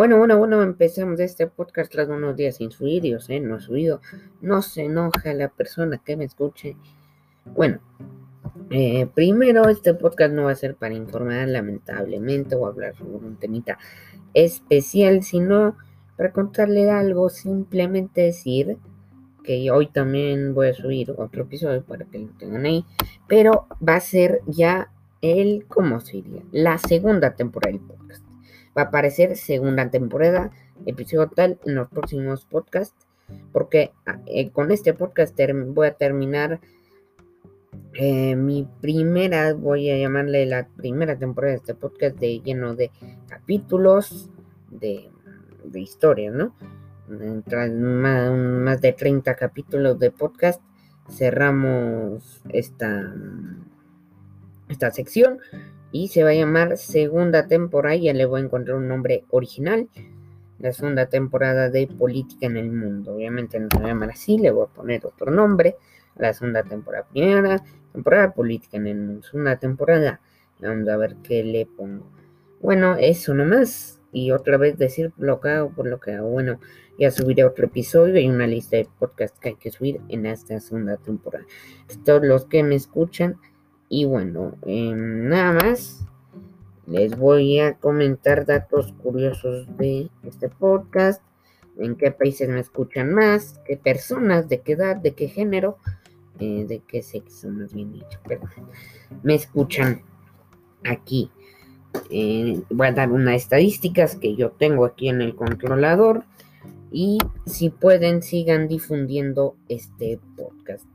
Bueno, bueno, bueno, empezamos este podcast tras unos días sin subir, yo sé, no he subido, no se enoja la persona que me escuche. Bueno, eh, primero este podcast no va a ser para informar lamentablemente o hablar sobre un temita especial, sino para contarle algo, simplemente decir que hoy también voy a subir otro episodio para que lo tengan ahí, pero va a ser ya el, ¿cómo se diría? La segunda temporada del podcast va a aparecer segunda temporada, episodio tal en los próximos podcasts, porque ah, eh, con este podcast voy a terminar eh, mi primera, voy a llamarle la primera temporada de este podcast de lleno de capítulos, de, de historias, ¿no? Tras más, más de 30 capítulos de podcast, cerramos esta, esta sección y se va a llamar segunda temporada, ya le voy a encontrar un nombre original, la segunda temporada de Política en el Mundo. Obviamente no se va a llamar así, le voy a poner otro nombre, la segunda temporada, primera temporada Política en el Mundo, segunda temporada, vamos a ver qué le pongo. Bueno, eso nomás. Y otra vez decir lo que hago por lo que hago. Bueno, ya subiré otro episodio y una lista de podcasts que hay que subir en esta segunda temporada. Todos los que me escuchan, y bueno, em, nada más. Les voy a comentar datos curiosos de este podcast. En qué países me escuchan más, qué personas, de qué edad, de qué género, eh, de qué sexo, más bien dicho. Pero me escuchan aquí. Eh, voy a dar unas estadísticas que yo tengo aquí en el controlador. Y si pueden, sigan difundiendo este podcast.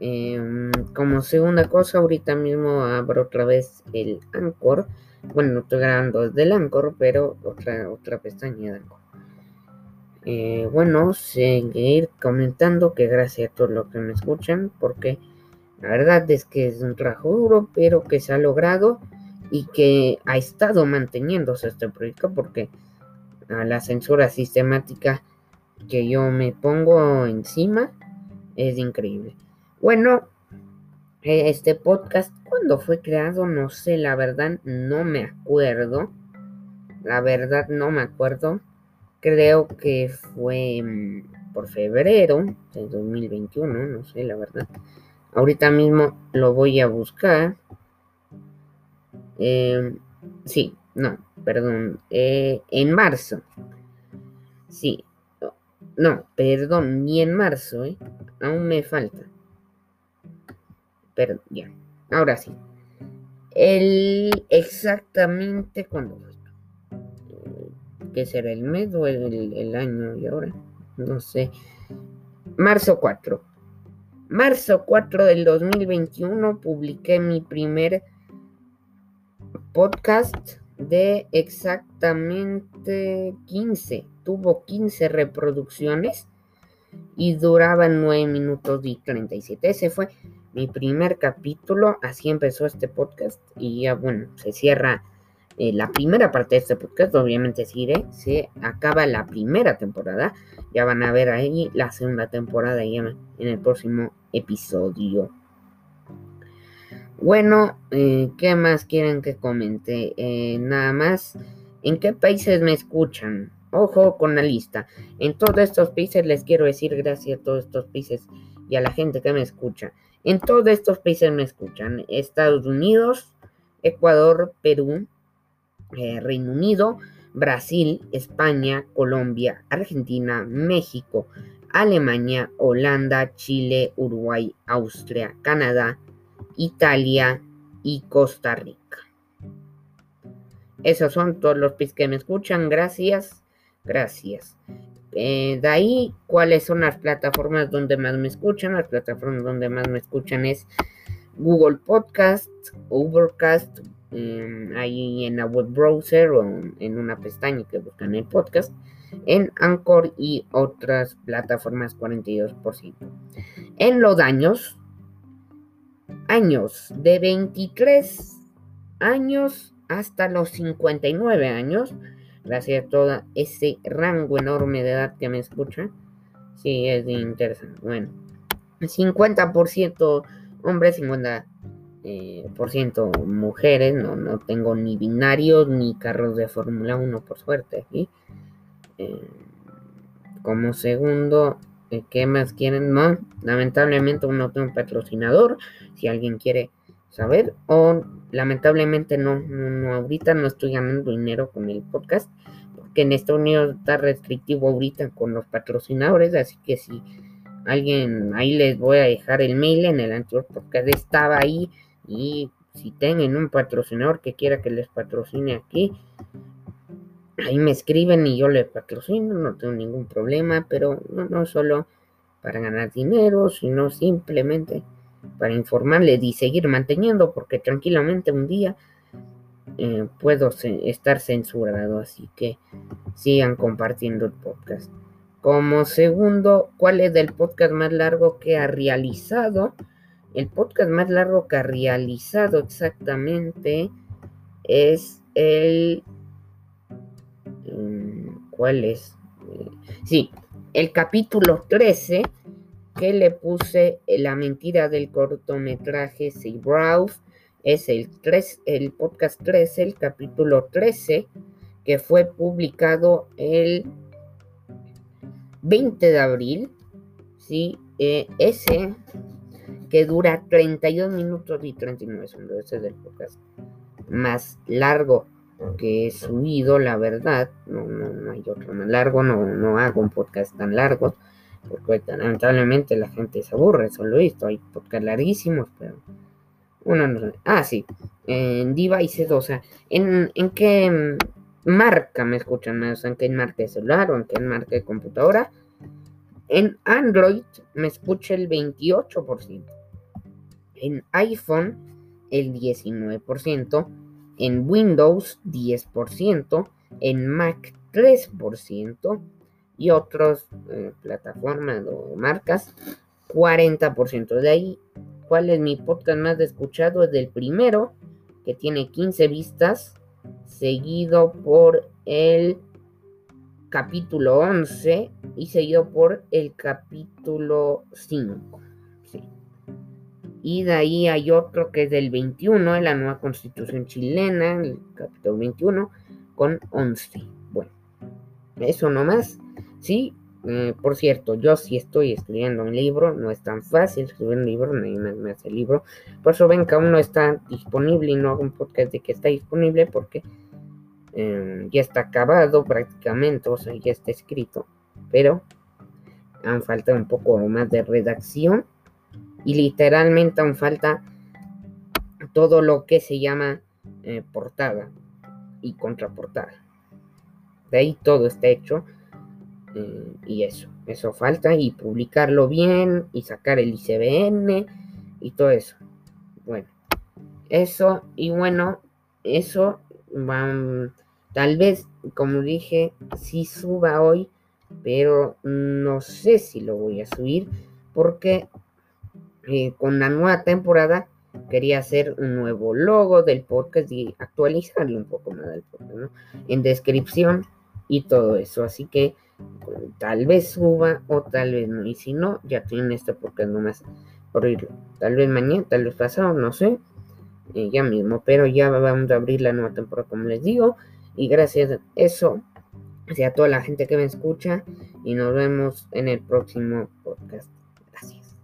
Em, como segunda cosa, ahorita mismo abro otra vez el Anchor. Bueno, no estoy grabando desde el Anchor, pero otra, otra pestaña de Anchor. Eh, bueno, seguir comentando que gracias a todos los que me escuchan, porque la verdad es que es un trabajo duro, pero que se ha logrado y que ha estado manteniéndose este proyecto, porque a la censura sistemática que yo me pongo encima es increíble. Bueno, este podcast, cuando fue creado, no sé, la verdad no me acuerdo. La verdad no me acuerdo. Creo que fue mm, por febrero de 2021, no sé, la verdad. Ahorita mismo lo voy a buscar. Em, sí, no, perdón. Eh, en marzo. Sí. No, perdón, ni en marzo, ¿eh? Aún me falta. Pero ya, ahora sí. El exactamente cuando. ¿Qué será el mes o el, año y ahora? No sé. Marzo 4. Marzo 4 del 2021 publiqué mi primer podcast de exactamente 15. Tuvo 15 reproducciones y duraba 9 minutos y 37. Ese fue mi primer capítulo. Así empezó este podcast. Y ya, bueno, se cierra eh, la primera parte de este podcast. Obviamente, se acaba la primera temporada. Ya van a ver ahí la segunda temporada ya en el próximo episodio. Bueno, eh, ¿qué más quieren que comente? Eh, nada más. ¿En qué países me escuchan? Ojo con la lista. En todos estos países les quiero decir gracias a todos estos países y a la gente que me escucha. En todos estos países me escuchan. Estados Unidos, Ecuador, Perú, eh, Reino Unido, Brasil, España, Colombia, Argentina, México, Alemania, Holanda, Chile, Uruguay, Austria, Canadá, Italia y Costa Rica. Esos son todos los países que me escuchan. Gracias. Gracias. Eh, de ahí, ¿cuáles son las plataformas donde más me escuchan? Las plataformas donde más me escuchan es Google Podcast, Overcast, em, ahí en la web browser o en una pestaña que buscan el podcast, en Anchor y otras plataformas 42%. En los años, años de 23 años hasta los 59 años, gracias a todo ese rango enorme de edad que me escucha. Sí, es interesante. Bueno, 50% hombres, 50% eh, por ciento mujeres. No, no tengo ni binarios ni carros de Fórmula 1, por suerte. Eh, como segundo, eh, ¿qué más quieren? No, lamentablemente no tengo un patrocinador. Si alguien quiere saber, o lamentablemente no, no, ahorita no estoy ganando dinero con el podcast, porque en Estados Unidos está restrictivo ahorita con los patrocinadores, así que si alguien, ahí les voy a dejar el mail en el anterior podcast, estaba ahí y si tienen un patrocinador que quiera que les patrocine aquí, ahí me escriben y yo les patrocino, no tengo ningún problema, pero no, no solo para ganar dinero, sino simplemente para informarles y seguir manteniendo, porque tranquilamente un día eh, puedo estar censurado, así que sigan compartiendo el podcast. Como segundo, ¿cuál es el podcast más largo que ha realizado? El podcast más largo que ha realizado exactamente es el... Mm, ¿Cuál es? Eh, sí, el capítulo 13 que le puse la mentira del cortometraje Brow es el, 3, el podcast 13, el capítulo 13, que fue publicado el 20 de abril. ¿sí? Eh, ese que dura 32 minutos y 39 segundos. Ese es el podcast más largo que he subido, la verdad. No, no, no hay otro más largo, no, no hago un podcast tan largo porque lamentablemente la gente se aburre, solo esto, hay podcast larguísimos, pero uno no Ah, sí, en devices, o sea, ¿en, en qué marca me escuchan más? ¿En qué marca de celular o en qué marca de computadora? En Android me escucha el 28%, en iPhone el 19%, en Windows 10%, en Mac 3%, y otras eh, plataformas o marcas, 40%. De ahí, ¿cuál es mi podcast más escuchado? Es del primero, que tiene 15 vistas, seguido por el capítulo 11 y seguido por el capítulo 5. Y de ahí hay otro que es del 21, la nueva constitución chilena, el capítulo 21, con 11. Bueno, eso nomás. Sí, eh, por cierto, yo sí estoy escribiendo un libro, no es tan fácil escribir un libro, nadie más me hace libro. Por eso ven que aún no está disponible y no hago un podcast de que está disponible porque em, ya está acabado prácticamente, o sea, ya está escrito. Pero aún falta un poco más de redacción y literalmente aún falta todo lo que se llama eh, portada y contraportada. De ahí todo está hecho eh, y eso, eso falta y publicarlo bien y sacar el ICBN y todo eso. Bueno, eso y bueno, eso van, tal vez, como dije, sí suba hoy, pero no sé si lo voy a subir porque eh, con la nueva temporada quería hacer un nuevo logo del podcast y actualizarlo un poco más del podcast, ¿no? En descripción y todo eso. Así que tal vez suba o tal vez no. Y si no, ya tienen esto porque nomás por oírlo. Tal vez mañana, tal vez pasado, no sé. Eh, ya mismo, pero ya vamos a abrir la nueva temporada, como les digo. Y gracias a eso, a toda la gente que me escucha. Y nos vemos en el próximo podcast. Gracias.